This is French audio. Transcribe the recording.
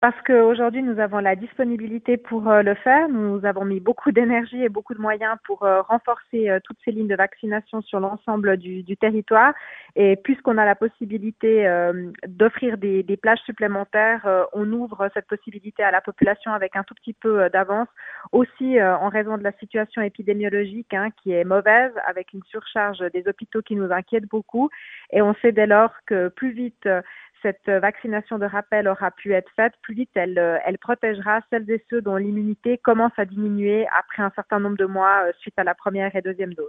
Parce qu'aujourd'hui, nous avons la disponibilité pour euh, le faire. Nous avons mis beaucoup d'énergie et beaucoup de moyens pour euh, renforcer euh, toutes ces lignes de vaccination sur l'ensemble du, territoire. Et puisqu'on a la possibilité d'offrir des, des, plages supplémentaires, on ouvre cette possibilité à la population avec un tout petit peu d'avance. Aussi en raison de la situation épidémiologique hein, qui est mauvaise, avec une surcharge des hôpitaux qui nous inquiète beaucoup. Et on sait dès lors que plus vite cette vaccination de rappel aura pu être faite, plus vite elle, euh, elle protégera celles et ceux dont l'immunité commence à diminuer après un certain nombre de mois euh, suite à la première et deuxième dose.